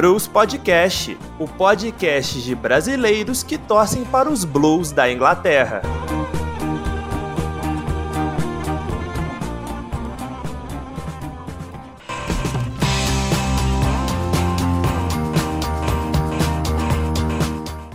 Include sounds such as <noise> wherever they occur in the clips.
Blues Podcast, o podcast de brasileiros que torcem para os Blues da Inglaterra.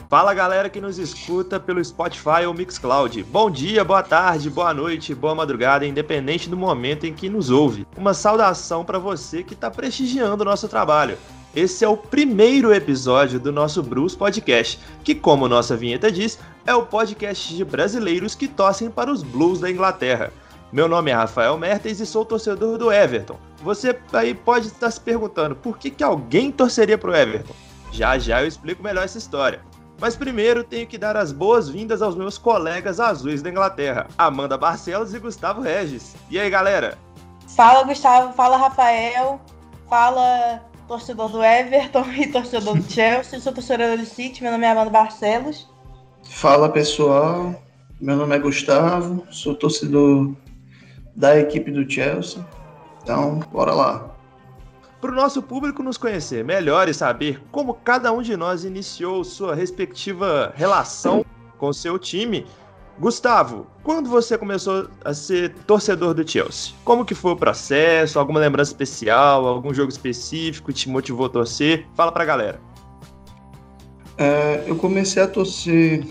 Fala galera que nos escuta pelo Spotify ou Mixcloud. Bom dia, boa tarde, boa noite, boa madrugada, independente do momento em que nos ouve. Uma saudação para você que está prestigiando o nosso trabalho. Esse é o primeiro episódio do nosso Blues Podcast, que, como nossa vinheta diz, é o podcast de brasileiros que torcem para os Blues da Inglaterra. Meu nome é Rafael Mertens e sou torcedor do Everton. Você aí pode estar se perguntando por que, que alguém torceria para o Everton. Já já eu explico melhor essa história. Mas primeiro tenho que dar as boas-vindas aos meus colegas azuis da Inglaterra, Amanda Barcelos e Gustavo Regis. E aí, galera? Fala, Gustavo. Fala, Rafael. Fala, torcedor do Everton e torcedor do <laughs> Chelsea. Sou torcedor do City. Meu nome é Amanda Barcelos. Fala, pessoal. Meu nome é Gustavo. Sou torcedor da equipe do Chelsea. Então, bora lá para o nosso público nos conhecer melhor e saber como cada um de nós iniciou sua respectiva relação com seu time. Gustavo, quando você começou a ser torcedor do Chelsea? Como que foi o processo? Alguma lembrança especial? Algum jogo específico que te motivou a torcer? Fala para a galera. É, eu comecei a torcer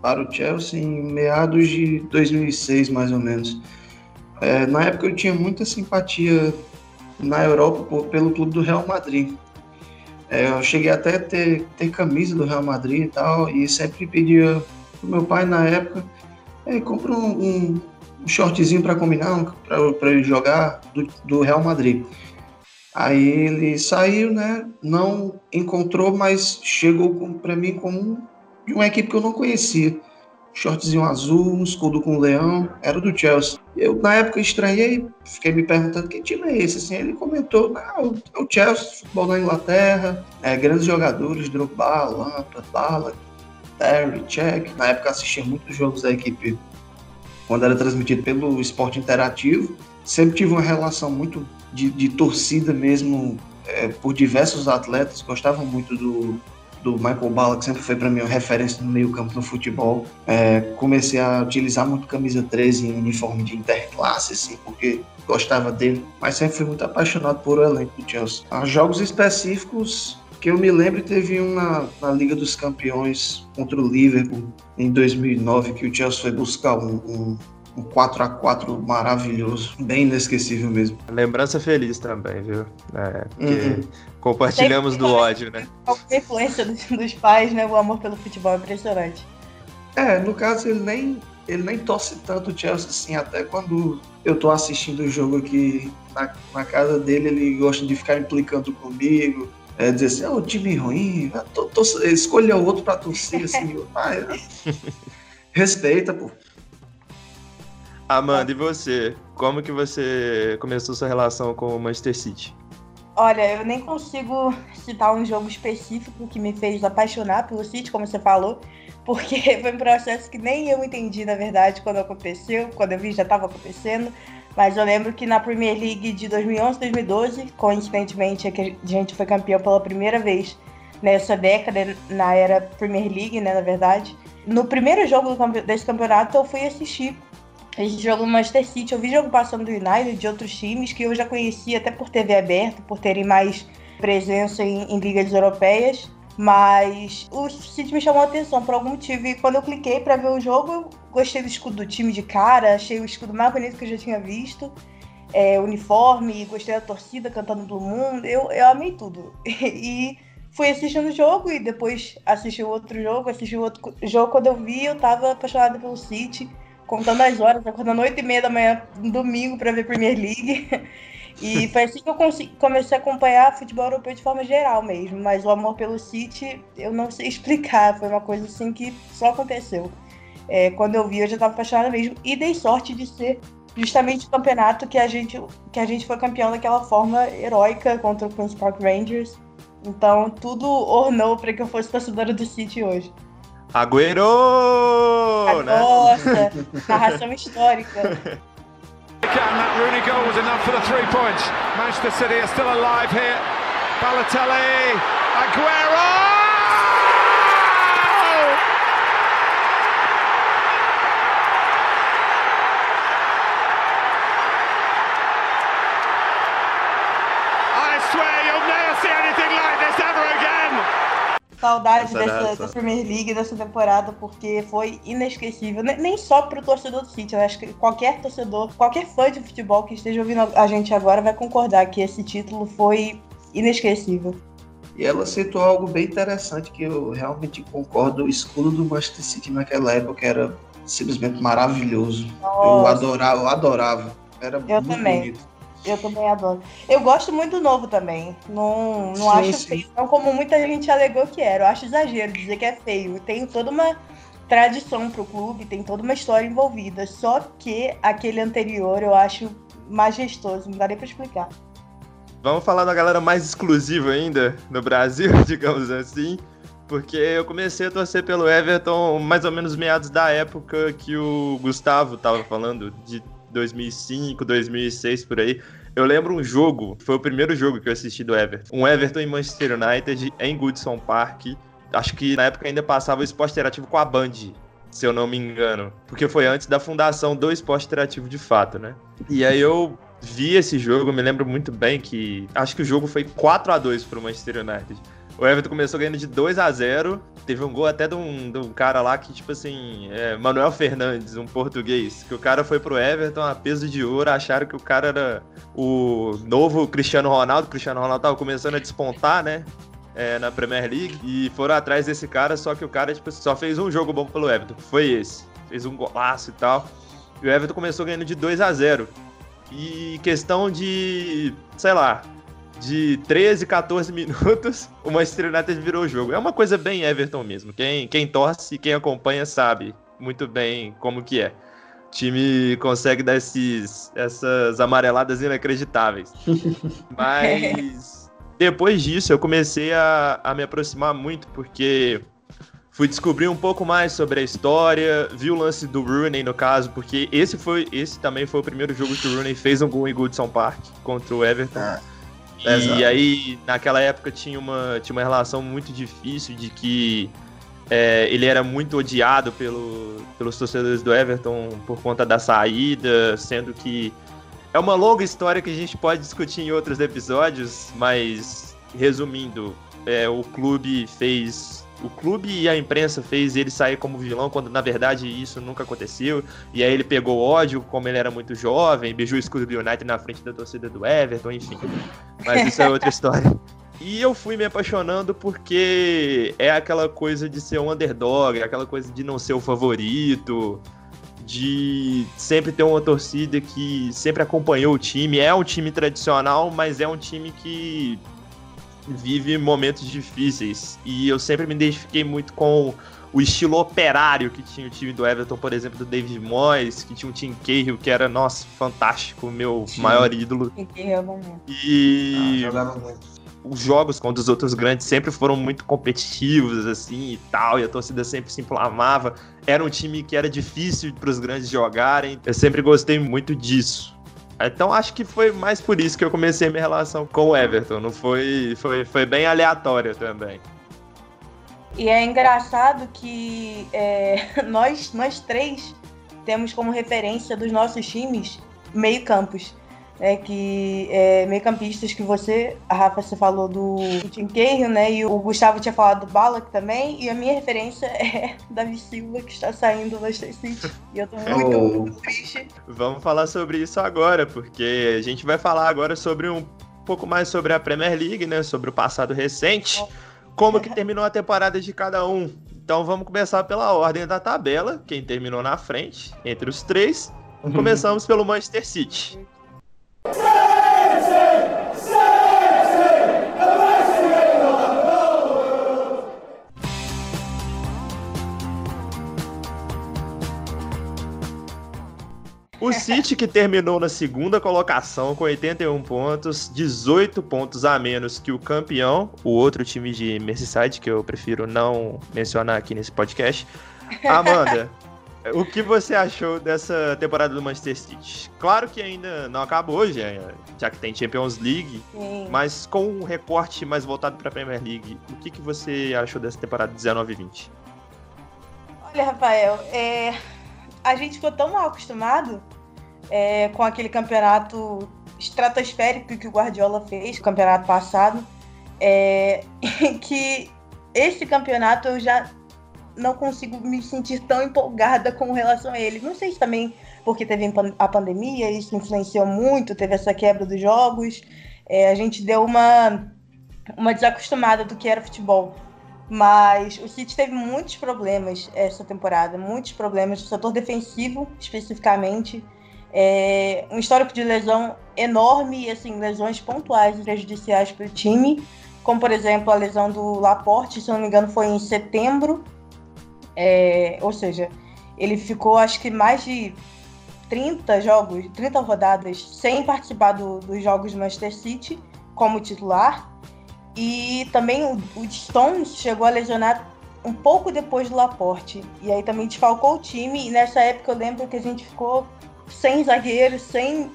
para o Chelsea em meados de 2006, mais ou menos. É, na época eu tinha muita simpatia na Europa por, pelo clube do Real Madrid. É, eu cheguei até a ter, ter camisa do Real Madrid e tal, e sempre pedia pro meu pai na época, é, um, um, um shortzinho para combinar, para ele jogar do, do Real Madrid. Aí ele saiu, né? Não encontrou, mas chegou para mim como de uma equipe que eu não conhecia shortzinho azul, um escudo com um leão, era do Chelsea. Eu, na época, estranhei, fiquei me perguntando que time é esse, assim, ele comentou, não, é o Chelsea, futebol da Inglaterra, é, grandes jogadores, Drogba, Lampard, Bala, Terry, Check, na época assistia muitos jogos da equipe quando era transmitido pelo esporte interativo, sempre tive uma relação muito de, de torcida mesmo é, por diversos atletas, gostavam muito do, do Michael Bala, que sempre foi para mim uma referência no meio campo no futebol. É, comecei a utilizar muito camisa 13 em uniforme de interclasse, assim, porque gostava dele, mas sempre fui muito apaixonado por o elenco do Chelsea. Há jogos específicos que eu me lembro, teve um na, na Liga dos Campeões contra o Liverpool em 2009, que o Chelsea foi buscar um, um um 4 a 4 maravilhoso, bem inesquecível mesmo. Lembrança feliz também, viu? É, uhum. compartilhamos do ódio, né? A influência dos, dos, pais, né? O amor pelo futebol é impressionante. É, no caso ele nem ele nem torce tanto o Chelsea assim, até quando eu tô assistindo o jogo aqui na, na casa dele, ele gosta de ficar implicando comigo, é, dizer assim, é oh, o time ruim, tô, tô, escolha outro pra torcer, assim, <laughs> ah, respeita, pô. Amanda, e você? Como que você começou sua relação com o Manchester City? Olha, eu nem consigo citar um jogo específico que me fez apaixonar pelo City, como você falou, porque <laughs> foi um processo que nem eu entendi, na verdade, quando aconteceu, quando eu vi já estava acontecendo. Mas eu lembro que na Premier League de 2011-2012, coincidentemente, é a gente foi campeão pela primeira vez nessa década, na era Premier League, né, na verdade. No primeiro jogo desse campeonato, eu fui assistir a gente jogou no Manchester City. Eu vi jogo passando do United, de outros times que eu já conhecia até por TV aberta, por terem mais presença em, em ligas europeias. Mas o City me chamou a atenção por algum motivo. E quando eu cliquei para ver o jogo, eu gostei do escudo do time de cara, achei o escudo mais bonito que eu já tinha visto. É, uniforme, gostei da torcida cantando Blue Moon. Eu, eu amei tudo. <laughs> e fui assistindo o jogo e depois assisti o outro jogo, assisti o outro jogo. Quando eu vi, eu tava apaixonada pelo City contando as horas, acordando 8 e meia da manhã, domingo, para ver Premier League. <laughs> E foi assim que eu comecei a acompanhar futebol europeu de forma geral mesmo. Mas o amor pelo City, eu não sei <laughs> explicar. Foi uma coisa assim que só aconteceu. É, quando eu vi, eu já estava apaixonada mesmo. E dei sorte de ser justamente o campeonato que a gente, que a gente foi campeão daquela forma heróica contra o Queen's Park Rangers. Então, tudo ornou para que eu fosse torcedora do City hoje. Agüero! Né? Nossa, narração histórica. <laughs> that Rooney goal was enough for the three points. Manchester City are still alive here. Balotelli Aguero! Saudade Essa dessa, dessa Premier League, dessa temporada, porque foi inesquecível. Ne- Nem só pro torcedor do City, eu acho que qualquer torcedor, qualquer fã de futebol que esteja ouvindo a gente agora vai concordar que esse título foi inesquecível. E ela citou algo bem interessante que eu realmente concordo. O escudo do Manchester City naquela época era simplesmente maravilhoso. Eu Nossa, adorava, eu adorava. Era Eu muito também. bonito. Eu também adoro. Eu gosto muito do novo também. Não, não Sim, acho sim. feio, não como muita gente alegou que era. Eu acho exagero dizer que é feio. Tem toda uma tradição pro clube, tem toda uma história envolvida. Só que aquele anterior eu acho majestoso, não dá nem pra explicar. Vamos falar da galera mais exclusiva ainda no Brasil, <laughs> digamos assim. Porque eu comecei a torcer pelo Everton mais ou menos meados da época que o Gustavo tava falando, de 2005, 2006 por aí. Eu lembro um jogo, foi o primeiro jogo que eu assisti do Everton. Um Everton em Manchester United, em Goodson Park. Acho que na época ainda passava o esporte interativo com a Band, se eu não me engano. Porque foi antes da fundação do esporte interativo de fato, né? E aí eu vi esse jogo, me lembro muito bem que acho que o jogo foi 4 a 2 pro Manchester United. O Everton começou ganhando de 2 a 0 Teve um gol até de um, de um cara lá que, tipo assim, é, Manuel Fernandes, um português, que o cara foi pro Everton a peso de ouro, acharam que o cara era o novo Cristiano Ronaldo. O Cristiano Ronaldo tava começando a despontar, né? é, na Premier League. E foram atrás desse cara, só que o cara, tipo, só fez um jogo bom pelo Everton. Foi esse. Fez um golaço e tal. E o Everton começou ganhando de 2 a 0 E questão de, sei lá, de 13, 14 minutos, <laughs> o Manchester United virou o jogo. É uma coisa bem Everton mesmo. Quem, quem torce, quem acompanha sabe muito bem como que é. O time consegue dar esses, essas amareladas inacreditáveis. <laughs> Mas depois disso eu comecei a, a me aproximar muito, porque fui descobrir um pouco mais sobre a história, vi o lance do Rooney no caso, porque esse foi esse também foi o primeiro jogo que o Rooney fez um gol em Goodson Park contra o Everton. Ah, E exato. aí, naquela época, tinha uma, tinha uma relação muito difícil de que é, ele era muito odiado pelo, pelos torcedores do Everton por conta da saída, sendo que é uma longa história que a gente pode discutir em outros episódios, mas resumindo, é, o clube fez. O clube e a imprensa fez ele sair como vilão, quando na verdade isso nunca aconteceu. E aí ele pegou ódio, como ele era muito jovem, beijou o escudo do United na frente da torcida do Everton, enfim. Mas isso é outra <laughs> história. E eu fui me apaixonando porque é aquela coisa de ser um underdog, é aquela coisa de não ser o favorito, de sempre ter uma torcida que sempre acompanhou o time. É um time tradicional, mas é um time que vive momentos difíceis. E eu sempre me identifiquei muito com o estilo operário que tinha o time do Everton, por exemplo, do David Moyes, que tinha um Tim Cahill, que era, nossa, fantástico, meu Sim. maior ídolo. Fiquei eu momento. Ah, E jogava muito. os jogos contra os outros grandes sempre foram muito competitivos, assim, e tal, e a torcida sempre se inflamava. Era um time que era difícil para os grandes jogarem. Eu sempre gostei muito disso. Então acho que foi mais por isso que eu comecei minha relação com o Everton. Não foi, foi, foi bem aleatório também. E é engraçado que é, <laughs> nós, nós três temos como referência dos nossos times meio campos. É que é, meio campistas que você, a Rafa, você falou do Tim Cahill, né? E o Gustavo tinha falado do Ballack também. E a minha referência <laughs> é Davi Silva, que está saindo do Leicester City. E eu tô muito, Oh. muito triste. Vamos falar sobre isso agora, porque a gente vai falar agora sobre um pouco mais sobre a Premier League, né? Sobre o passado recente, como que terminou a temporada de cada um. Então vamos começar pela ordem da tabela, quem terminou na frente, entre os três. Começamos pelo Manchester City. O City que terminou na segunda colocação com 81 pontos, 18 pontos a menos que o campeão, o outro time de Merseyside que eu prefiro não mencionar aqui nesse podcast. Amanda, <laughs> O que você achou dessa temporada do Manchester City? Claro que ainda não acabou, já, já que tem Champions League, Sim. mas com um recorte mais voltado para a Premier League, o que, que você achou dessa temporada 19 e 20? Olha, Rafael, é... a gente ficou tão mal acostumado é, com aquele campeonato estratosférico que o Guardiola fez, o campeonato passado, é... <laughs> que esse campeonato eu já não consigo me sentir tão empolgada com relação a ele. Não sei se também porque teve a pandemia, isso influenciou muito, teve essa quebra dos jogos. É, a gente deu uma, uma desacostumada do que era futebol. Mas o City teve muitos problemas essa temporada, muitos problemas no setor defensivo, especificamente. É, um histórico de lesão enorme e assim, lesões pontuais e prejudiciais para o time, como por exemplo a lesão do Laporte, se não me engano, foi em setembro é, ou seja, ele ficou acho que mais de 30 jogos, 30 rodadas sem participar do, dos jogos do Manchester City como titular. E também o, o Stones chegou a lesionar um pouco depois do Laporte. E aí também desfalcou o time. E nessa época eu lembro que a gente ficou sem zagueiro, sem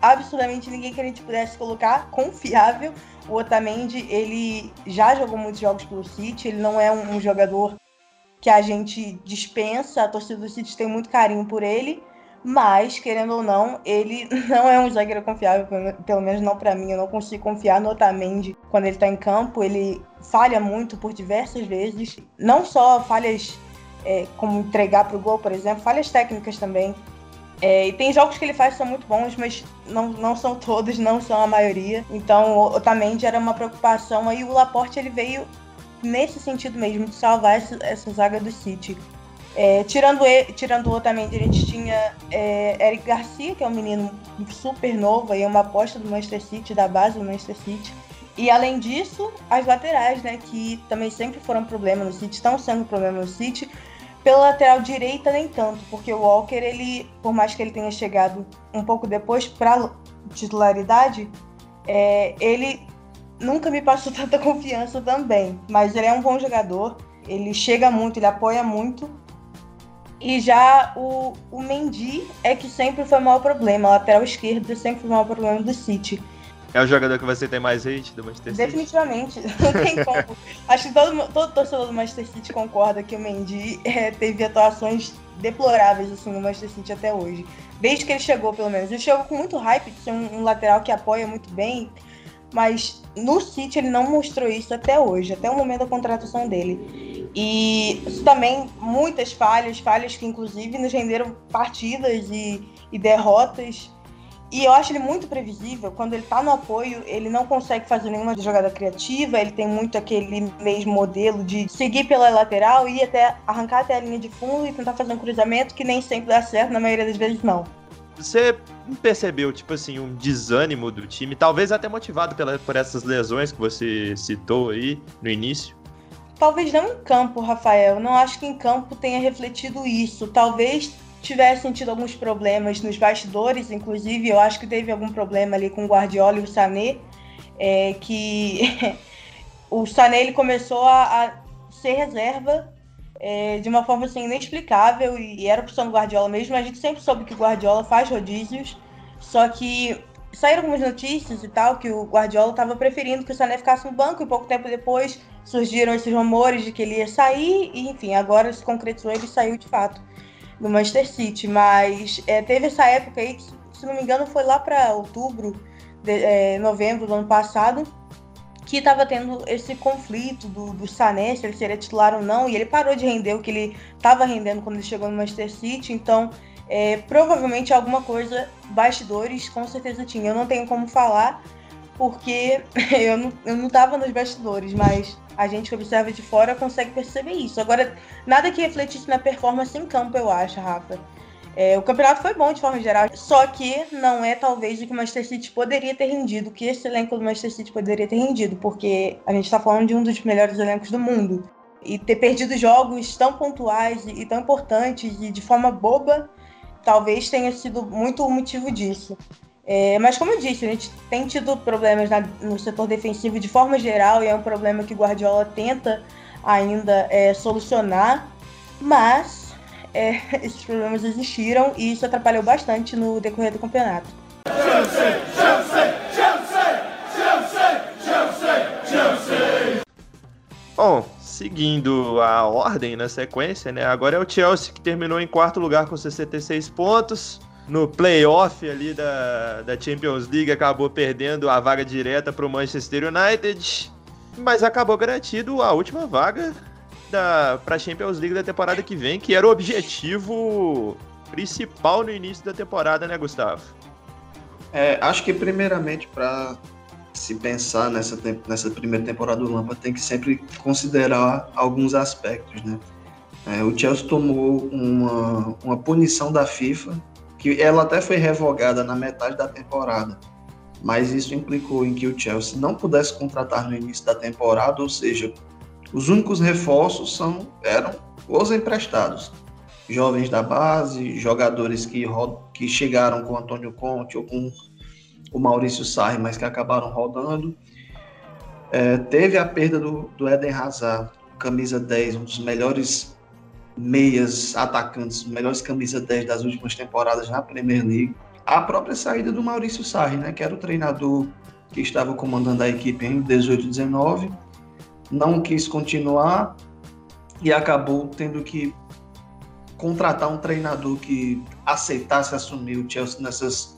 absolutamente ninguém que a gente pudesse colocar <laughs> confiável. O Otamendi, ele já jogou muitos jogos pelo City, ele não é um, um jogador que a gente dispensa, a torcida do City tem muito carinho por ele, mas, querendo ou não, ele <laughs> não é um zagueiro confiável, pelo menos não para mim. Eu não consigo confiar no Otamendi quando ele tá em campo. Ele falha muito por diversas vezes. Não só falhas é, como entregar pro gol, por exemplo, falhas técnicas também. É, e tem jogos que ele faz que são muito bons, mas não, não são todos, não são a maioria. Então, o Otamendi era uma preocupação. Aí o Laporte ele veio nesse sentido mesmo, de salvar essa, zaga do City. É, tirando, ele, tirando o Otamendi, a gente tinha é, Eric Garcia, que é um menino super novo, aí é uma aposta do Manchester City, da base do Manchester City. E além disso, as laterais, né, que também sempre foram problema no City, estão sendo problema no City. Pela lateral direita, nem tanto, porque o Walker, ele, por mais que ele tenha chegado um pouco depois para titularidade, é, ele nunca me passou <laughs> tanta confiança também. Mas ele é um bom jogador, ele chega muito, ele apoia muito. E já o, o Mendy é que sempre foi o maior problema. A lateral esquerda sempre foi o maior problema do City. É o jogador que você tem mais hate do Manchester City? Definitivamente, <laughs> não tem como. Acho que todo, todo torcedor do Manchester City concorda que o Mendy <laughs> é, teve atuações deploráveis assim, no Manchester City até hoje. Desde que ele chegou, pelo menos. Ele chegou com muito hype de ser um, um lateral que apoia muito bem, mas no City ele não mostrou isso até hoje, até o momento da contratação dele. E também, muitas falhas, falhas que inclusive nos renderam partidas e, e derrotas. E eu acho ele muito previsível. Quando ele tá no apoio, ele não consegue fazer nenhuma jogada criativa. Ele tem muito aquele mesmo modelo de seguir pela lateral, ir até arrancar até a linha de fundo e tentar fazer um cruzamento que nem sempre dá certo, na maioria das vezes não. Você percebeu, tipo assim, um desânimo do time, talvez até motivado pela, por essas lesões que você citou aí no início? Talvez não em campo, Rafael. Não acho que em campo tenha refletido isso. Talvez tivesse sentido alguns problemas nos bastidores, inclusive eu acho que teve algum problema ali com o Guardiola e o Sané, é, que <laughs> o Sané ele começou a, a ser reserva é, de uma forma assim, inexplicável e, era opção do Guardiola mesmo. A gente sempre soube que o Guardiola faz rodízios, só que saíram algumas notícias e tal que o Guardiola estava preferindo que o Sané ficasse no banco e pouco tempo depois surgiram esses rumores de que ele ia sair e enfim, agora se concretizou ele saiu de fato do Manchester City, mas é, teve essa época aí que, se não me engano, foi lá para outubro, de, é, novembro do ano passado, que estava tendo esse conflito do, do Sané, se ele seria titular ou não, e ele parou de render o que ele estava rendendo quando ele chegou no Manchester City, então é, provavelmente alguma coisa, bastidores, com certeza tinha. Eu não tenho como falar, porque <laughs> eu não, eu não tava nos bastidores, mas a gente que observa de fora consegue perceber isso. Agora, nada que refletisse na performance em campo, eu acho, Rafa. É, o campeonato foi bom de forma geral, só que não é talvez o que o Manchester City poderia ter rendido, que esse elenco do Manchester City poderia ter rendido, porque a gente está falando de um dos melhores elencos do mundo. E ter perdido jogos tão pontuais e tão importantes e de forma boba, talvez tenha sido muito o motivo disso. É, mas como eu disse, a gente tem tido problemas na, no setor defensivo de forma geral e é um problema que o Guardiola tenta ainda é, solucionar, mas é, <laughs> esses problemas existiram e isso atrapalhou bastante no decorrer do campeonato. Chelsea, Chelsea, Chelsea, Chelsea, Chelsea, Bom, seguindo a ordem na sequência, né? Agora é o Chelsea que terminou em quarto lugar com 66 pontos. No playoff ali da, da Champions League acabou perdendo a vaga direta para o Manchester United, mas acabou garantido a última vaga para a Champions League da temporada que vem, que era o objetivo principal no início da temporada, né, Gustavo? É, acho que primeiramente para se pensar nessa, nessa primeira temporada do Lampa tem que sempre considerar alguns aspectos, né? É, o Chelsea tomou uma, uma punição da FIFA, que ela até foi revogada na metade da temporada, mas isso implicou em que o Chelsea não pudesse contratar no início da temporada, ou seja, os únicos reforços são, eram os emprestados. Jovens da base, jogadores que, que chegaram com Antônio Conte ou com o Maurício Sarri, mas que acabaram rodando. É, teve a perda do, do Eden Hazard, camisa 10, um dos melhores meias atacantes, melhores camisa 10 das últimas temporadas na Premier League. A própria saída do Maurício Sarri, né, que era o treinador que estava comandando a equipe em 18 19, não quis continuar e acabou tendo que contratar um treinador que aceitasse assumir o Chelsea nessas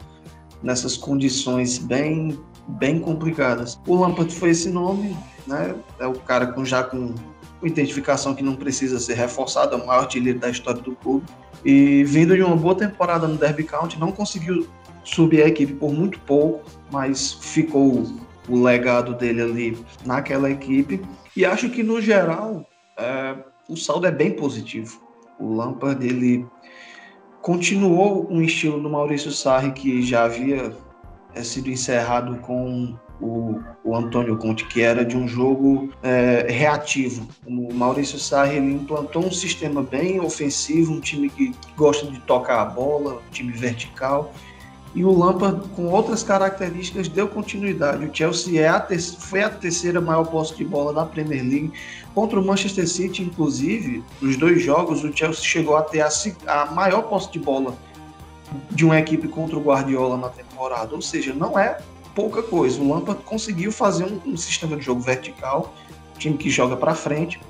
nessas condições bem, bem complicadas. O Lampard foi esse nome, né? É o cara com já com identificação que não precisa ser reforçada, é o maior artilheiro da história do clube. E vindo de uma boa temporada no Derby County, não conseguiu subir a equipe por muito pouco, mas ficou o legado dele ali naquela equipe. E acho que, no geral, é, o saldo é bem positivo. O Lampard, ele continuou um estilo do Maurício Sarri que já havia é, sido encerrado com o, o, Antônio Conte, que era de um jogo é, reativo. O Maurício Sarri implantou um sistema bem ofensivo, um time que gosta de tocar a bola, um time vertical. E o Lampard, com outras características, deu continuidade. O Chelsea é a foi a terceira maior posse de bola da Premier League, Contra o Manchester City, inclusive, nos dois jogos, o Chelsea chegou a ter a, a maior posse de bola de uma equipe contra o Guardiola na temporada. Ou seja, não é pouca coisa. O Lampard conseguiu fazer um, um sistema de jogo vertical, time que joga para frente,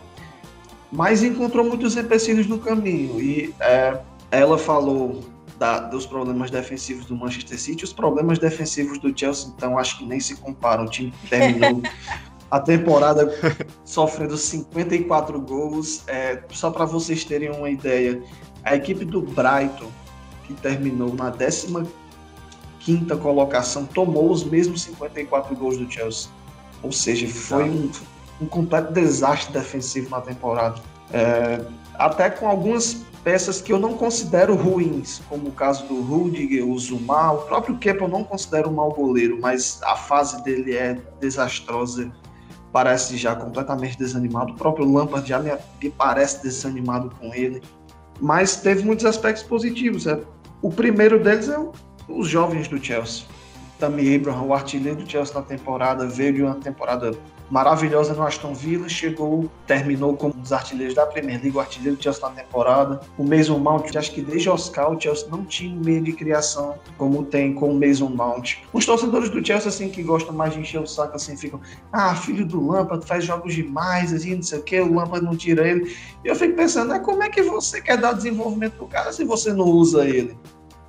mas encontrou muitos empecilhos no caminho. E é, ela falou da, dos problemas defensivos do Manchester City, os problemas defensivos do Chelsea, então acho que nem se comparam. O time terminou <laughs> a temporada sofrendo 54 gols. É, só para vocês terem uma ideia, a equipe do Brighton, que terminou na 15 colocação, tomou os mesmos 54 gols do Chelsea. Ou seja, foi um, um completo desastre defensivo na temporada. É, até com algumas peças que eu não considero ruins, como o caso do Rudiger, o Zuma, o próprio Kepa eu não considero um mau goleiro, mas a fase dele é desastrosa parece já completamente desanimado. O próprio Lampard já me, parece desanimado com ele. Mas teve muitos aspectos positivos. É. O primeiro deles é os jovens do Chelsea. Tammy Abraham, o artilheiro do Chelsea na temporada, veio de uma temporada maravilhosa no Aston Villa, chegou, terminou como um dos artilheiros da Premier League, o artilheiro do Chelsea na temporada. O Mason Mount, acho que desde Oscar o Chelsea não tinha um meio de criação como tem com o Mason Mount. Os torcedores do Chelsea, assim, que gostam mais de encher o saco, assim, ficam, ah, filho do Lampard, faz jogos demais, assim, não sei o que, o Lampard não tira ele. E eu fico pensando, né, como é que você quer dar desenvolvimento pro cara se você não usa ele?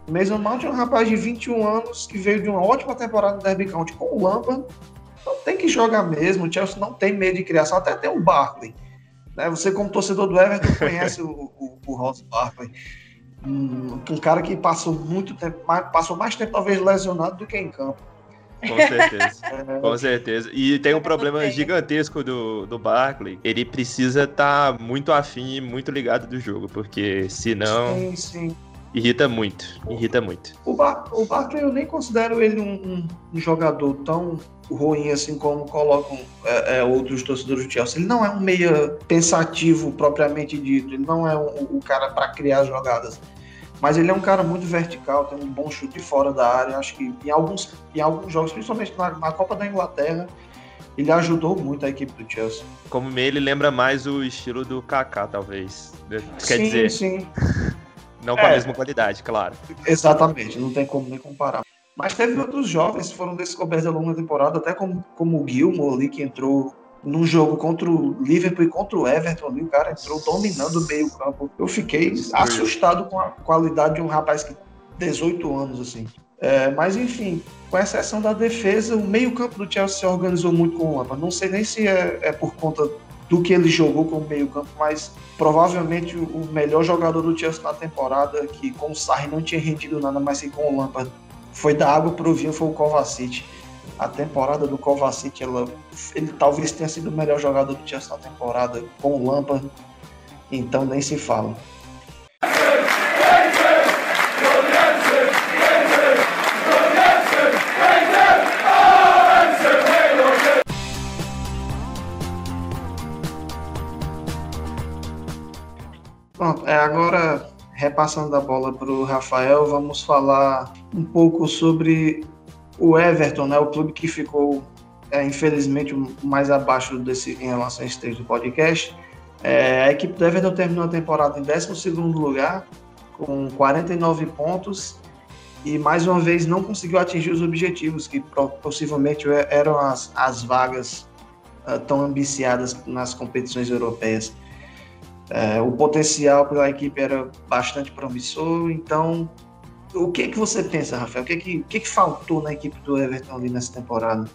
Mason Mount é um rapaz de 21 anos que veio de uma ótima temporada no Derby County com o Lampard então tem que jogar mesmo. O Chelsea não tem medo de criação, até tem o Barkley. Né? Você, como torcedor do Everton, conhece o, o, o Ross Barkley. Um, um, cara que passou muito tempo, mais, passou mais tempo talvez lesionado do que em campo. Com certeza, é... com certeza. E tem um problema gigantesco do, do Barkley. Ele precisa estar tá muito afim e muito ligado do jogo, porque senão. Sim, sim. Irrita muito, irrita muito. O, Bar o Barkley eu nem considero ele um, um, jogador tão ruim assim como colocam é, é, outros torcedores do Chelsea. Ele não é um meia pensativo propriamente dito, ele não é um, um cara para criar jogadas. Mas ele é um cara muito vertical, tem um bom chute fora da área. Acho que em alguns, em alguns jogos, principalmente na, na Copa da Inglaterra, ele ajudou muito a equipe do Chelsea. Como meio, ele lembra mais o estilo do Kaká, talvez. Quer sim, dizer, sim. <laughs> não com a É. mesma qualidade, claro. Exatamente, não tem como nem comparar. Mas teve outros jovens que foram descobertos ao longo da temporada, até como, como o Gilmore ali, que entrou num jogo contra o Liverpool e contra o Everton ali, o cara entrou dominando o meio campo. Eu fiquei assustado com a qualidade de um rapaz que 18 anos, assim. É, mas enfim, com exceção da defesa, o meio campo do Chelsea se organizou muito com o Lampard. Não sei nem se é, é por conta do que ele jogou como meio campo, mas provavelmente o o melhor jogador do Chelsea na temporada, que com o Sarri não tinha rendido nada, mas que com o Lampard foi da água pro vinho, foi o Kovacic. A temporada do Kovacic, ela, ele talvez tenha sido o melhor jogador do Chelsea na temporada com o Lampard, então nem se fala. Agora repassando a bola para o Rafael, vamos falar um pouco sobre o Everton, né, o clube que ficou, é, infelizmente, mais abaixo desse, em relação a esse texto do podcast. É, a equipe do Everton terminou a temporada em 12º lugar, com 49 pontos, e mais uma vez não conseguiu atingir os objetivos, que possivelmente eram as, as vagas ah, tão ambiciadas nas competições europeias. É, o potencial pela equipe era bastante promissor, então o que que você pensa, Rafael? O que que, o que que faltou na equipe do Everton ali nessa temporada?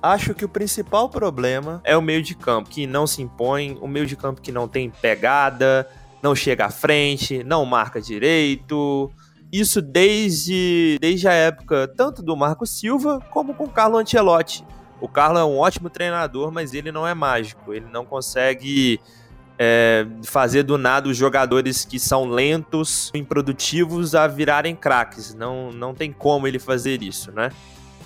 Acho que o principal problema é o meio de campo, que não se impõe, o meio de campo que não tem pegada, não chega à frente, não marca direito. Isso desde, desde a época tanto do Marco Silva como com o Carlo Ancelotti. O Carlo é um ótimo treinador, mas ele não é mágico. Ele não consegue é, fazer do nada os jogadores que são lentos, improdutivos, a virarem craques. Não, não tem como ele fazer isso, né?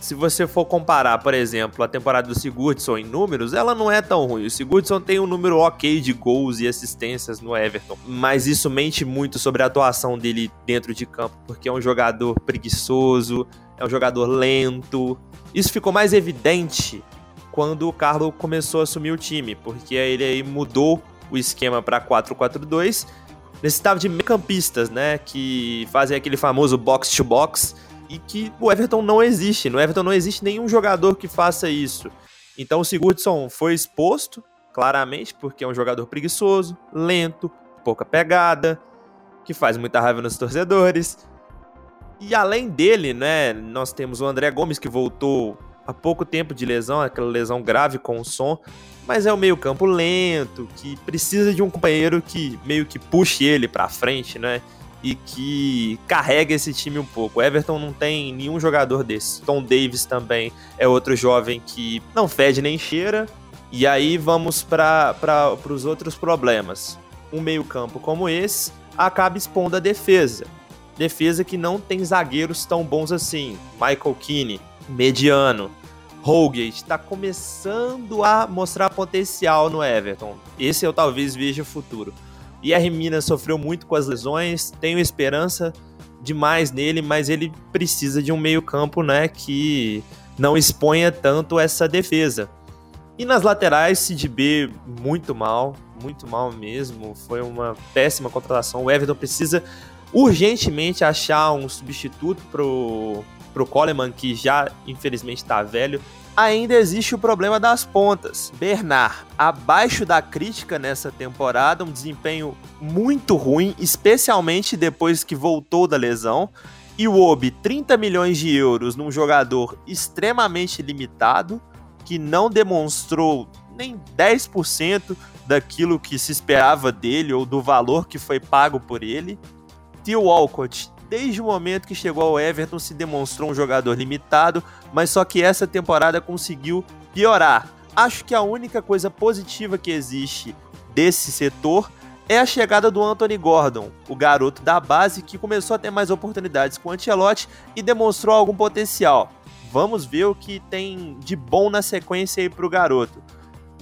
Se você for comparar, por exemplo, a temporada do Sigurdsson em números, ela não é tão ruim. O Sigurdsson tem um número ok de gols e assistências no Everton, mas isso mente muito sobre a atuação dele dentro de campo, porque é um jogador preguiçoso, é um jogador lento. Isso ficou mais evidente quando o Carlo começou a assumir o time, porque ele aí mudou o esquema para 4-4-2. Necessitava de meio-campistas, né, que fazem aquele famoso box to box e que o Everton não existe. No Everton não existe nenhum jogador que faça isso. Então o Sigurdsson foi exposto, claramente, porque é um jogador preguiçoso, lento, pouca pegada, que faz muita raiva nos torcedores. E além dele, né, nós temos o André Gomes que voltou há pouco tempo de lesão, aquela lesão grave com o som, mas é um meio-campo lento, que precisa de um companheiro que meio que puxe ele para frente, né? E que carrega esse time um pouco. O Everton não tem nenhum jogador desse. Tom Davis também é outro jovem que não fede nem cheira. E aí vamos para os outros problemas. Um meio-campo como esse acaba expondo a defesa. Defesa que não tem zagueiros tão bons assim. Michael Keane, mediano. Holgate está começando a mostrar potencial no Everton. Esse eu talvez veja o futuro. Pierre Mina sofreu muito com as lesões, tenho esperança demais nele, mas ele precisa de um meio-campo, né, que não exponha tanto essa defesa. E nas laterais, Sid B muito mal, muito mal mesmo. Foi uma péssima contratação. O Everton precisa urgentemente achar um substituto pro pro Coleman, que já infelizmente está velho, ainda existe o problema das pontas. Bernard, abaixo da crítica nessa temporada, um desempenho muito ruim, especialmente depois que voltou da lesão. E o Obi, 30 milhões de euros num jogador extremamente limitado, que não demonstrou nem 10% daquilo que se esperava dele ou do valor que foi pago por ele. Theo Walcott, desde o momento que chegou ao Everton, se demonstrou um jogador limitado, mas só que essa temporada conseguiu piorar. Acho que a única coisa positiva que existe desse setor é a chegada do Anthony Gordon, o garoto da base que começou a ter mais oportunidades com o Ancelotti e demonstrou algum potencial. Vamos ver o que tem de bom na sequência aí pro garoto.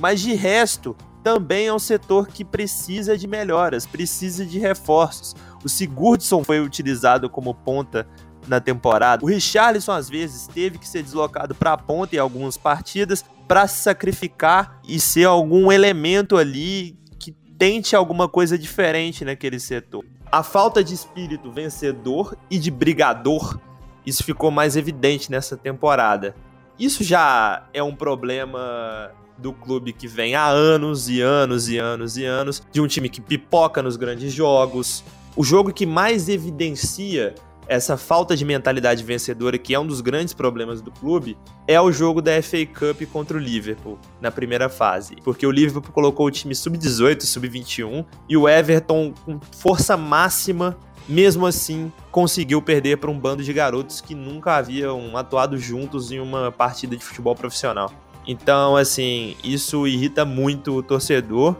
Mas de resto, também é um setor que precisa de melhoras, precisa de reforços. O Sigurdsson foi utilizado como ponta na temporada. O Richarlison às vezes teve que ser deslocado para a ponta em algumas partidas para se sacrificar e ser algum elemento ali que tente alguma coisa diferente naquele setor. A falta de espírito vencedor e de brigador, isso ficou mais evidente nessa temporada. Isso já é um problema do clube que vem há anos e anos e anos e anos, de um time que pipoca nos grandes jogos. O jogo que mais evidencia essa falta de mentalidade vencedora, que é um dos grandes problemas do clube, é o jogo da FA Cup contra o Liverpool, na primeira fase. Porque o Liverpool colocou o time sub-18, sub-21, e o Everton, com força máxima, mesmo assim, conseguiu perder para um bando de garotos que nunca haviam atuado juntos em uma partida de futebol profissional. Então, assim, isso irrita muito o torcedor.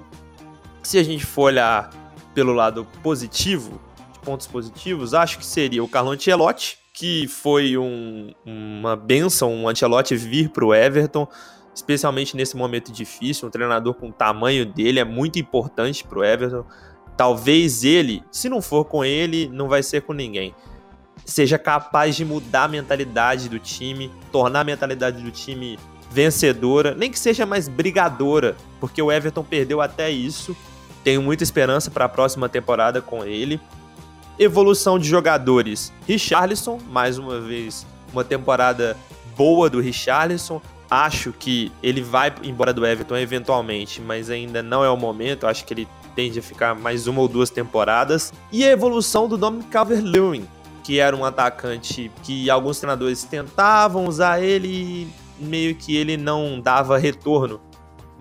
Se a gente for olhar pelo lado positivo, de pontos positivos, acho que seria o Carlo Ancelotti, que foi um, uma benção, um Ancelotti vir para o Everton, especialmente nesse momento difícil. Um treinador com o tamanho dele é muito importante para o Everton. Talvez ele, se não for com ele, não vai ser com ninguém. Seja capaz de mudar a mentalidade do time, tornar a mentalidade do time vencedora, nem que seja mais brigadora, porque o Everton perdeu até isso. Tenho muita esperança para a próxima temporada com ele. Evolução de jogadores: Richarlison, mais uma vez, uma temporada boa do Richarlison. Acho que ele vai embora do Everton eventualmente, mas ainda não é o momento. Acho que ele tende a ficar mais uma ou duas temporadas. E a evolução do Dominic Calvert-Lewin, que era um atacante que alguns treinadores tentavam usar ele meio que ele não dava retorno.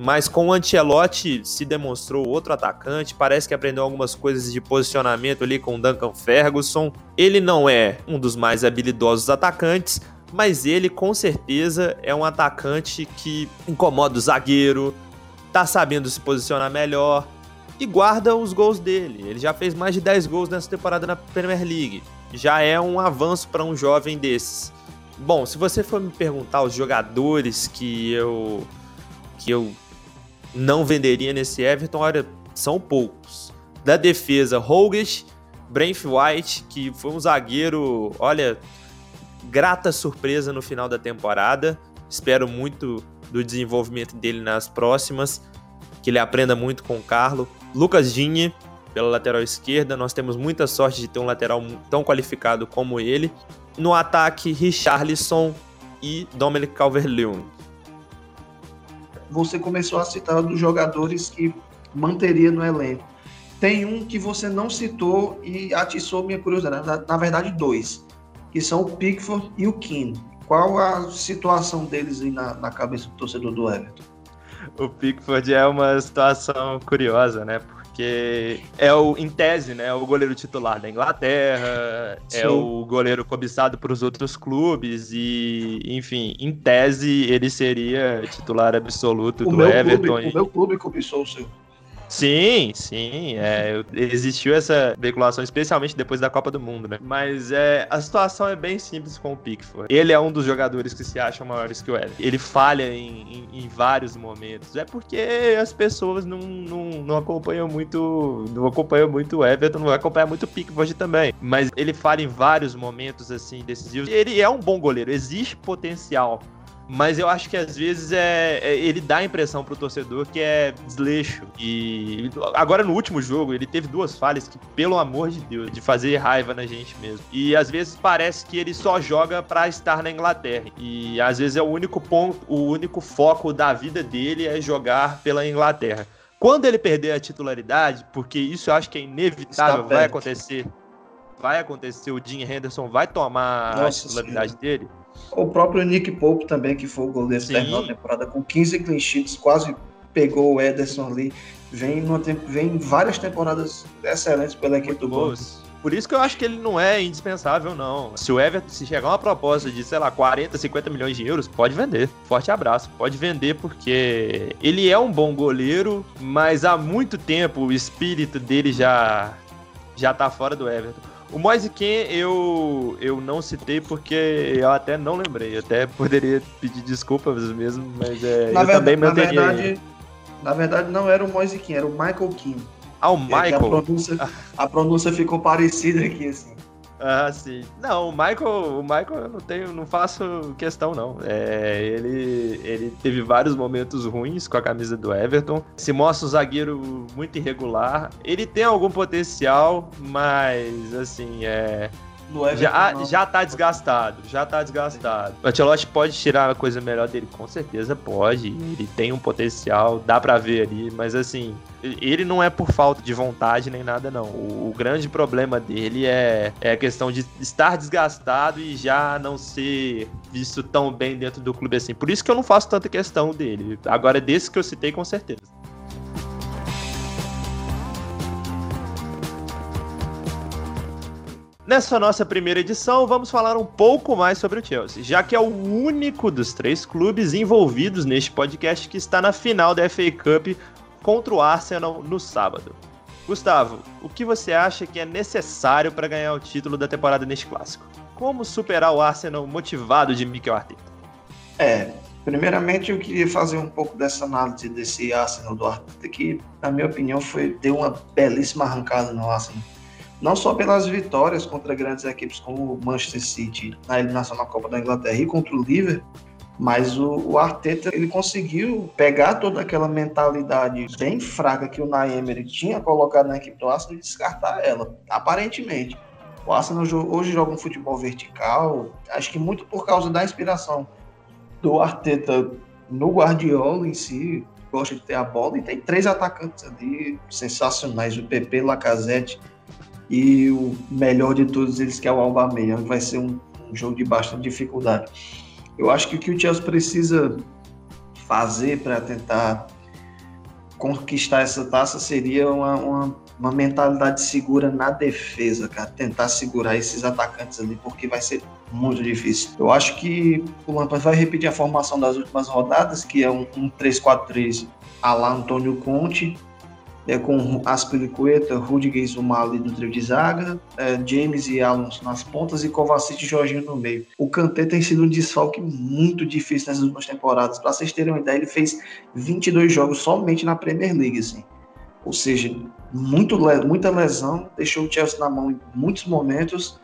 Mas com o Ancelotti se demonstrou outro atacante, parece que aprendeu algumas coisas de posicionamento ali com o Duncan Ferguson. Ele não é um dos mais habilidosos atacantes, mas ele com certeza é um atacante que incomoda o zagueiro, tá sabendo se posicionar melhor e guarda os gols dele. Ele já fez mais de 10 gols nessa temporada na Premier League. Já é um avanço para um jovem desses. Bom, se você for me perguntar os jogadores que eu que eu não venderia nesse Everton, olha, são poucos. Da defesa, Hogan, Brent White, que foi um zagueiro, olha, grata surpresa no final da temporada. Espero muito do desenvolvimento dele nas próximas, que ele aprenda muito com o Carlo. Lucas Dinhe, pela lateral esquerda, nós temos muita sorte de ter um lateral tão qualificado como ele. No ataque, Richarlison e Dominic Calvert-Lewin. Você começou a citar dos jogadores que manteria no elenco. Tem um que você não citou e atiçou minha curiosidade. Na, na verdade, dois, que são o Pickford e o Keane. Qual a situação deles aí na, na cabeça do torcedor do Everton? O Pickford é uma situação curiosa, né? Porque é o, em tese, né, o goleiro titular da Inglaterra, é Sim. é o goleiro cobiçado para os outros clubes e, enfim, em tese ele seria titular absoluto o do Everton. Clube, e... O meu clube cobiçou o seu. Sim, sim. É, existiu essa veiculação, especialmente depois da Copa do Mundo, né? Mas é, a situação é bem simples com o Pickford. Ele é um dos jogadores que se acham maiores que o Everton. Ele falha em, em, em vários momentos. É porque as pessoas não, não, não acompanham muito. Não acompanham muito o Everton, não acompanham muito o Pickford também. Mas ele falha em vários momentos assim decisivos. Ele é um bom goleiro, existe potencial mas eu acho que às vezes é, é, ele dá a impressão pro torcedor que é desleixo. E agora no último jogo ele teve duas falhas que, pelo amor de Deus, de fazer raiva na gente mesmo. E às vezes parece que ele só joga para estar na Inglaterra. E às vezes é o único ponto, o único foco da vida dele é jogar pela Inglaterra. Quando ele perder a titularidade, porque isso eu acho que é inevitável, vai acontecer. Vai acontecer, o Jim Henderson vai tomar Nossa a titularidade senhora. dele o próprio Nick Pope também, que foi o goleiro terminou a temporada com 15 clean sheets, quase pegou o Ederson ali. Vem, numa, vem várias temporadas excelentes pela equipe Muito do Boas. Por isso que eu acho que ele não é indispensável, não. Se o Everton se chegar uma proposta de, sei lá, 40, 50 milhões de euros, pode vender. Forte abraço. Pode vender porque ele é um bom goleiro, mas há muito tempo o espírito dele já já tá fora do Everton. O Moise Ken eu, eu não citei porque eu até não lembrei. Eu até poderia pedir desculpas mesmo, mas é, na eu verdade, também manteria. Na verdade, na verdade, não era o Moise Ken, era o Michael King. Ah, o Michael? A pronúncia, a pronúncia ficou parecida aqui, assim. Ah, sim. Não, o Michael, o Michael eu não tenho, não faço questão não. É, ele, ele teve vários momentos ruins com a camisa do Everton. Se mostra um zagueiro muito irregular. Ele tem algum potencial, mas assim, é já, já tá desgastado, já tá desgastado. O Ancelotti pode tirar a coisa melhor dele, com certeza pode. Ele tem um potencial, dá para ver ali, mas assim, ele não é por falta de vontade nem nada, não. O, o, grande problema dele é, é a questão de estar desgastado e já não ser visto tão bem dentro do clube assim. Por isso que eu não faço tanta questão dele. Agora, desse que eu citei, com certeza. Nessa nossa primeira edição, vamos falar um pouco mais sobre o Chelsea, já que é o único dos três clubes envolvidos neste podcast que está na final da FA Cup contra o Arsenal no sábado. Gustavo, o que você acha que é necessário para ganhar o título da temporada neste clássico? Como superar o Arsenal motivado de Mikel Arteta? É, primeiramente eu queria fazer um pouco dessa análise desse Arsenal do Arteta, que, na minha opinião, foi deu uma belíssima arrancada no Arsenal não só pelas vitórias contra grandes equipes como o Manchester City na eliminação na Copa da Inglaterra e contra o Liverpool, mas o, o, Arteta ele conseguiu pegar toda aquela mentalidade bem fraca que o Naemery tinha colocado na equipe do Arsenal e descartar ela, aparentemente. O Arsenal hoje joga um futebol vertical, acho que muito por causa da inspiração do Arteta no Guardiola em si, gosta de ter a bola e tem três atacantes ali sensacionais, o PP, Lacazette e o melhor de todos eles, que é o Aubameyang, vai ser um, um jogo de bastante dificuldade. Eu acho que o que o Chelsea precisa fazer para tentar conquistar essa taça seria uma, uma, uma, mentalidade segura na defesa, cara. Tentar segurar esses atacantes ali, porque vai ser muito difícil. Eu acho que o Lampard vai repetir a formação das últimas rodadas, que é um, um 3-4-3 a lá Antônio Conte, é, com Aspilicueta, Rudiger e Zumali do trio de zaga, é, James e Alonso nas pontas e Kovacic e Jorginho no meio. O Kanté tem sido um desfalque muito difícil nessas últimas temporadas. Para vocês terem uma ideia, ele fez 22 jogos somente na Premier League, assim. Ou seja, muito, muita lesão, deixou o Chelsea na mão em muitos momentos,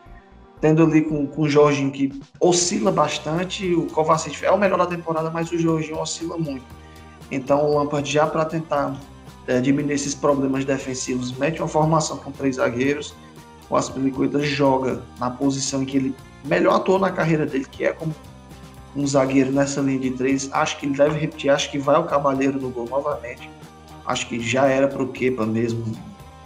tendo ali com, com o Jorginho que oscila bastante, o Kovacic é o melhor da temporada, mas o Jorginho oscila muito. Então o Lampard já para tentar é, diminuir esses problemas defensivos, mete uma formação com três zagueiros, o Aspilicueta joga na posição em que ele melhor atuou na carreira dele, que é como um zagueiro nessa linha de três. Acho que ele deve repetir, acho que vai o Cavaleiro no gol novamente. Acho que já era para o Kepa mesmo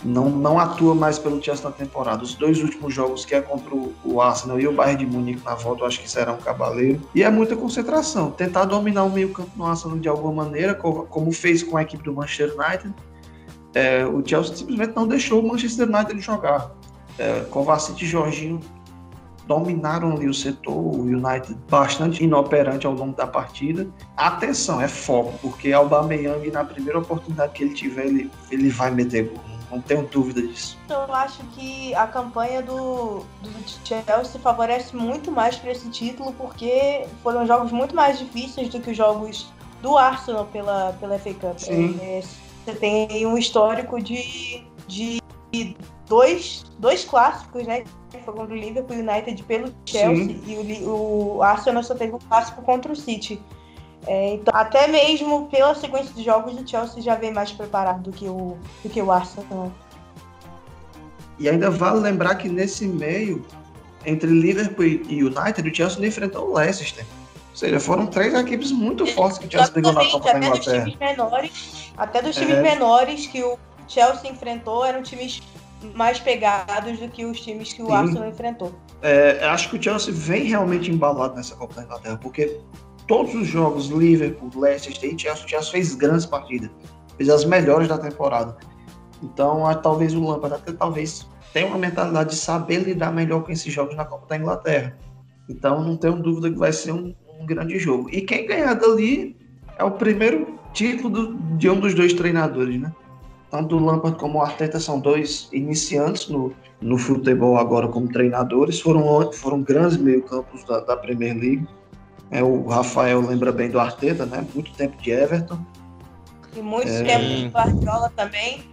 não, não atua mais pelo Chelsea na temporada. Os dois últimos jogos, que é contra o Arsenal e o Bayern de Munique na volta, eu acho que será um cabaleiro. E é muita concentração. Tentar dominar o meio campo no Arsenal de alguma maneira, como fez com a equipe do Manchester United. É, o Chelsea simplesmente não deixou o Manchester United jogar. É, Kovacic e Jorginho dominaram ali o setor, o United bastante inoperante ao longo da partida. Atenção, é foco, porque Aubameyang na primeira oportunidade que ele tiver, ele, ele vai meter gol não tenho dúvida disso. Eu acho que a campanha do, do Chelsea favorece muito mais para esse título, porque foram jogos muito mais difíceis do que os jogos do Arsenal pela, pela FA Cup. É, você tem um histórico de, de dois, dois clássicos, né? Foi contra o Liverpool United pelo Chelsea Sim. e o, o Arsenal só teve um clássico contra o City. É, então, até mesmo pela sequência de jogos, o Chelsea já vem mais preparado do que o, do que o Arsenal. E ainda vale lembrar que nesse meio, entre Liverpool e United, o Chelsea enfrentou o Leicester. Ou seja, foram três equipes muito fortes que o Chelsea pegou na Copa da Inglaterra. Dos times menores, até dos times é... menores que o Chelsea enfrentou, eram times mais pegados do que os times que o Sim. Arsenal enfrentou. É, acho que o Chelsea vem realmente embalado nessa Copa da Inglaterra, porque todos os jogos, Liverpool, Leicester e Chelsea, o Chelsea fez grandes partidas, fez as melhores da temporada. Então, talvez o Lampard até talvez tenha uma mentalidade de saber lidar melhor com esses jogos na Copa da Inglaterra. Então, não tenho dúvida que vai ser um, um grande jogo. E quem ganhar dali é o primeiro título do, de um dos dois treinadores, né? Tanto o Lampard como o Arteta são dois iniciantes no, no futebol agora como treinadores. Foram, foram grandes meio-campos da, da Premier League é, o Rafael lembra bem do Arteta, né? Muito tempo de Everton. E muito é... tempo de Guardiola também.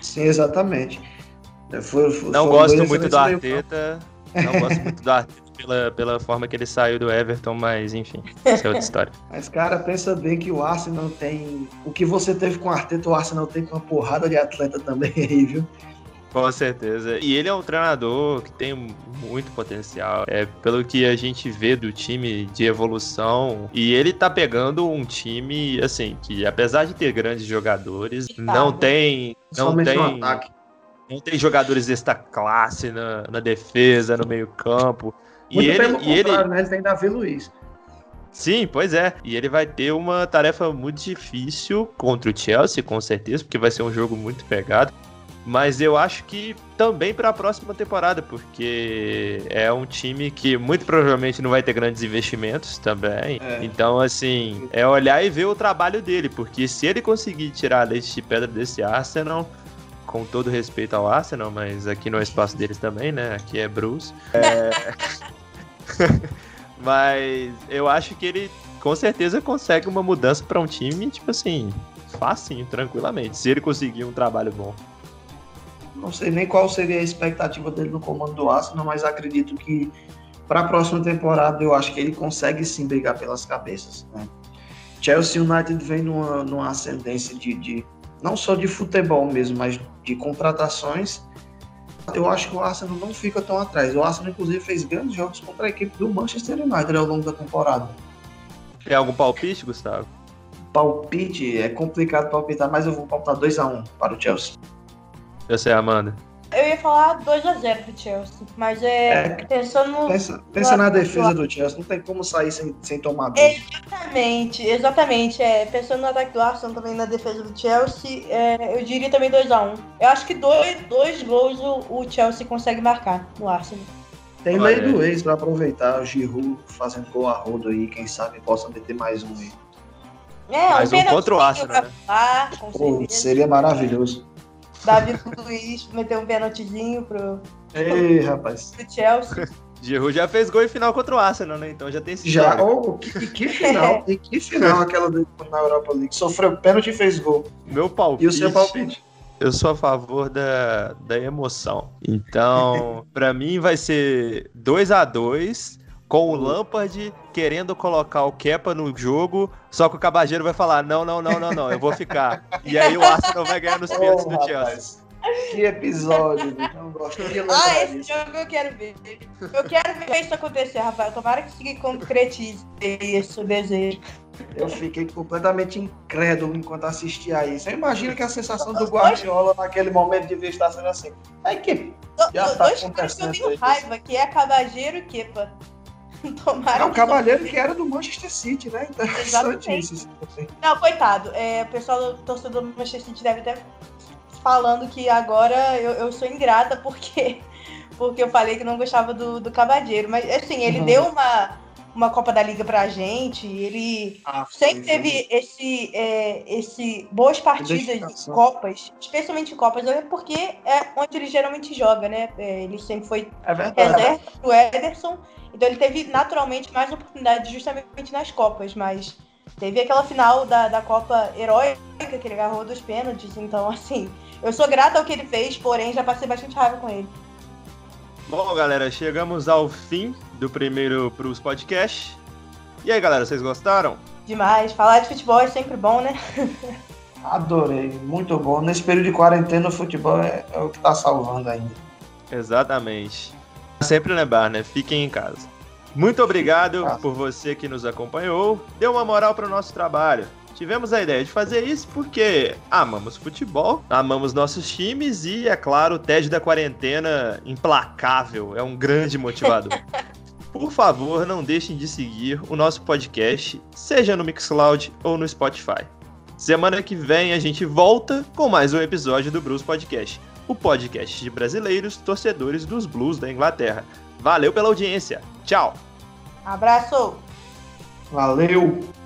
Sim, exatamente. É, foi, foi, Não gosto muito do Arteta. Não gosto <laughs> muito do Arteta pela, pela forma que ele saiu do Everton, mas enfim, isso é outra história. <laughs> Mas, cara, pensa bem que o Arsenal tem. O que você teve com o Arteta, o Arsenal tem com uma porrada de atleta também aí, viu? Com certeza. E ele é um treinador que tem muito potencial. É pelo que a gente vê do time de evolução. E ele tá pegando um time, assim, que apesar de ter grandes jogadores, não tem. Não Somente tem. ataque. Não tem jogadores desta classe na, na defesa, no meio-campo. E ele, pelo e ele, contrário, né? Ele tem Davi Luiz. Sim, pois é. E ele vai ter uma tarefa muito difícil contra o Chelsea, com certeza, porque vai ser um jogo muito pegado. Mas eu acho que também para a próxima temporada, porque é um time que muito provavelmente não vai ter grandes investimentos também. É. Então, assim, é olhar e ver o trabalho dele, porque se ele conseguir tirar leite de pedra desse Arsenal, com todo respeito ao Arsenal, mas aqui no espaço deles também, né? Aqui é Bruce. É... <laughs> mas eu acho que ele com certeza consegue uma mudança para um time, tipo assim, facinho, tranquilamente, se ele conseguir um trabalho bom. Não sei nem qual seria a expectativa dele no comando do Arsenal, mas acredito que para a próxima temporada eu acho que ele consegue sim brigar pelas cabeças. Né? Chelsea United vem numa, numa ascendência de, de não só de futebol mesmo, mas de contratações. Eu acho que o Arsenal não fica tão atrás. O Arsenal, inclusive, fez grandes jogos contra a equipe do Manchester United ao longo da temporada. Tem algum palpite, Gustavo? Palpite, é complicado palpitar, mas eu vou palpitar 2x1 para o Chelsea. Eu sei, Amanda. Eu ia falar 2x0 pro Chelsea, mas é, É. pensando Pensa, pensa na defesa do Chelsea, não tem como sair sem, sem tomar gol. Exatamente, exatamente. É, pensando no ataque do Arsenal, também na defesa do Chelsea, é, eu diria também 2x1. Eu acho que dois, dois gols o, o Chelsea consegue marcar no Arsenal. Tem lei do ex para aproveitar. O Giroud fazendo gol a rodo aí, quem sabe possa meter mais um aí. É, Mais um contra o Arsenal, pra né? falar, com Pô, certeza. seria maravilhoso. Davi Luiz meteu um pênaltizinho pro, Ei, rapaz. pro Chelsea. Giroud já fez gol em final contra o Arsenal, né? Então já tem esse Já, oh, que, que final, <laughs> e que final aquela do, na Europa League. Sofreu pênalti e fez gol. Meu palpite. E o seu palpite? Eu sou a favor da, da emoção. Então, pra mim vai ser 2 a 2 com o Lampard querendo colocar o Kepa no jogo, só que o Cabageiro vai falar: "Não, não, não, não, não, eu vou ficar". E aí o Arsenal vai ganhar nos pênaltis Oh, do Chelsea. Que episódio. Não gostaria de Ah, esse disso. jogo eu quero ver. Eu quero ver isso acontecer, Rafael. Tomara que se concretize esse desejo. Eu fiquei completamente incrédulo enquanto assistia a isso. Eu imagino que a sensação do Guardiola naquele momento devia estar sendo assim. Aí que Já tá Dois caras que eu tenho raiva, que é Cabageiro e Kepa. <laughs> Tomara é um que- cavalheiro que era do Manchester City, né? Interessante Exatamente. isso. também. Não, coitado. É, o pessoal do torcedor do Manchester City deve até falando que agora eu, eu sou ingrata porque, <laughs> porque eu falei que não gostava do, do Cabadeiro. Mas assim, ele Uhum. deu uma, uma Copa da Liga pra gente. Ele Ah, sempre foi, teve esse, é, esse boas partidas de. Copas, especialmente Copas, é porque é onde ele geralmente joga, né? É, ele sempre foi É verdade. reserva do Ederson. Então ele teve naturalmente mais oportunidades justamente nas Copas, mas teve aquela final da, da Copa heróica que ele agarrou dos pênaltis. Então, <laughs> assim, eu sou grata ao que ele fez, porém já passei bastante raiva com ele. Bom, galera, chegamos ao fim do primeiro Pros Podcast. E aí, galera, vocês gostaram? Demais. Falar de futebol é sempre bom, né? <laughs> Adorei, muito bom. Nesse período de quarentena, o futebol é, é o que tá salvando ainda. Exatamente. Sempre lembrar, né? Fiquem em casa. Muito obrigado por você que nos acompanhou. Deu uma moral para o nosso trabalho. Tivemos a ideia de fazer isso porque amamos futebol, amamos nossos times e, é claro, o tédio da quarentena implacável é um grande motivador. <laughs> Por favor, não deixem de seguir o nosso podcast, seja no Mixcloud ou no Spotify. Semana que vem a gente volta com mais um episódio do Blues Podcast, o podcast de brasileiros torcedores dos Blues da Inglaterra. Valeu pela audiência. Tchau. Abraço! Valeu!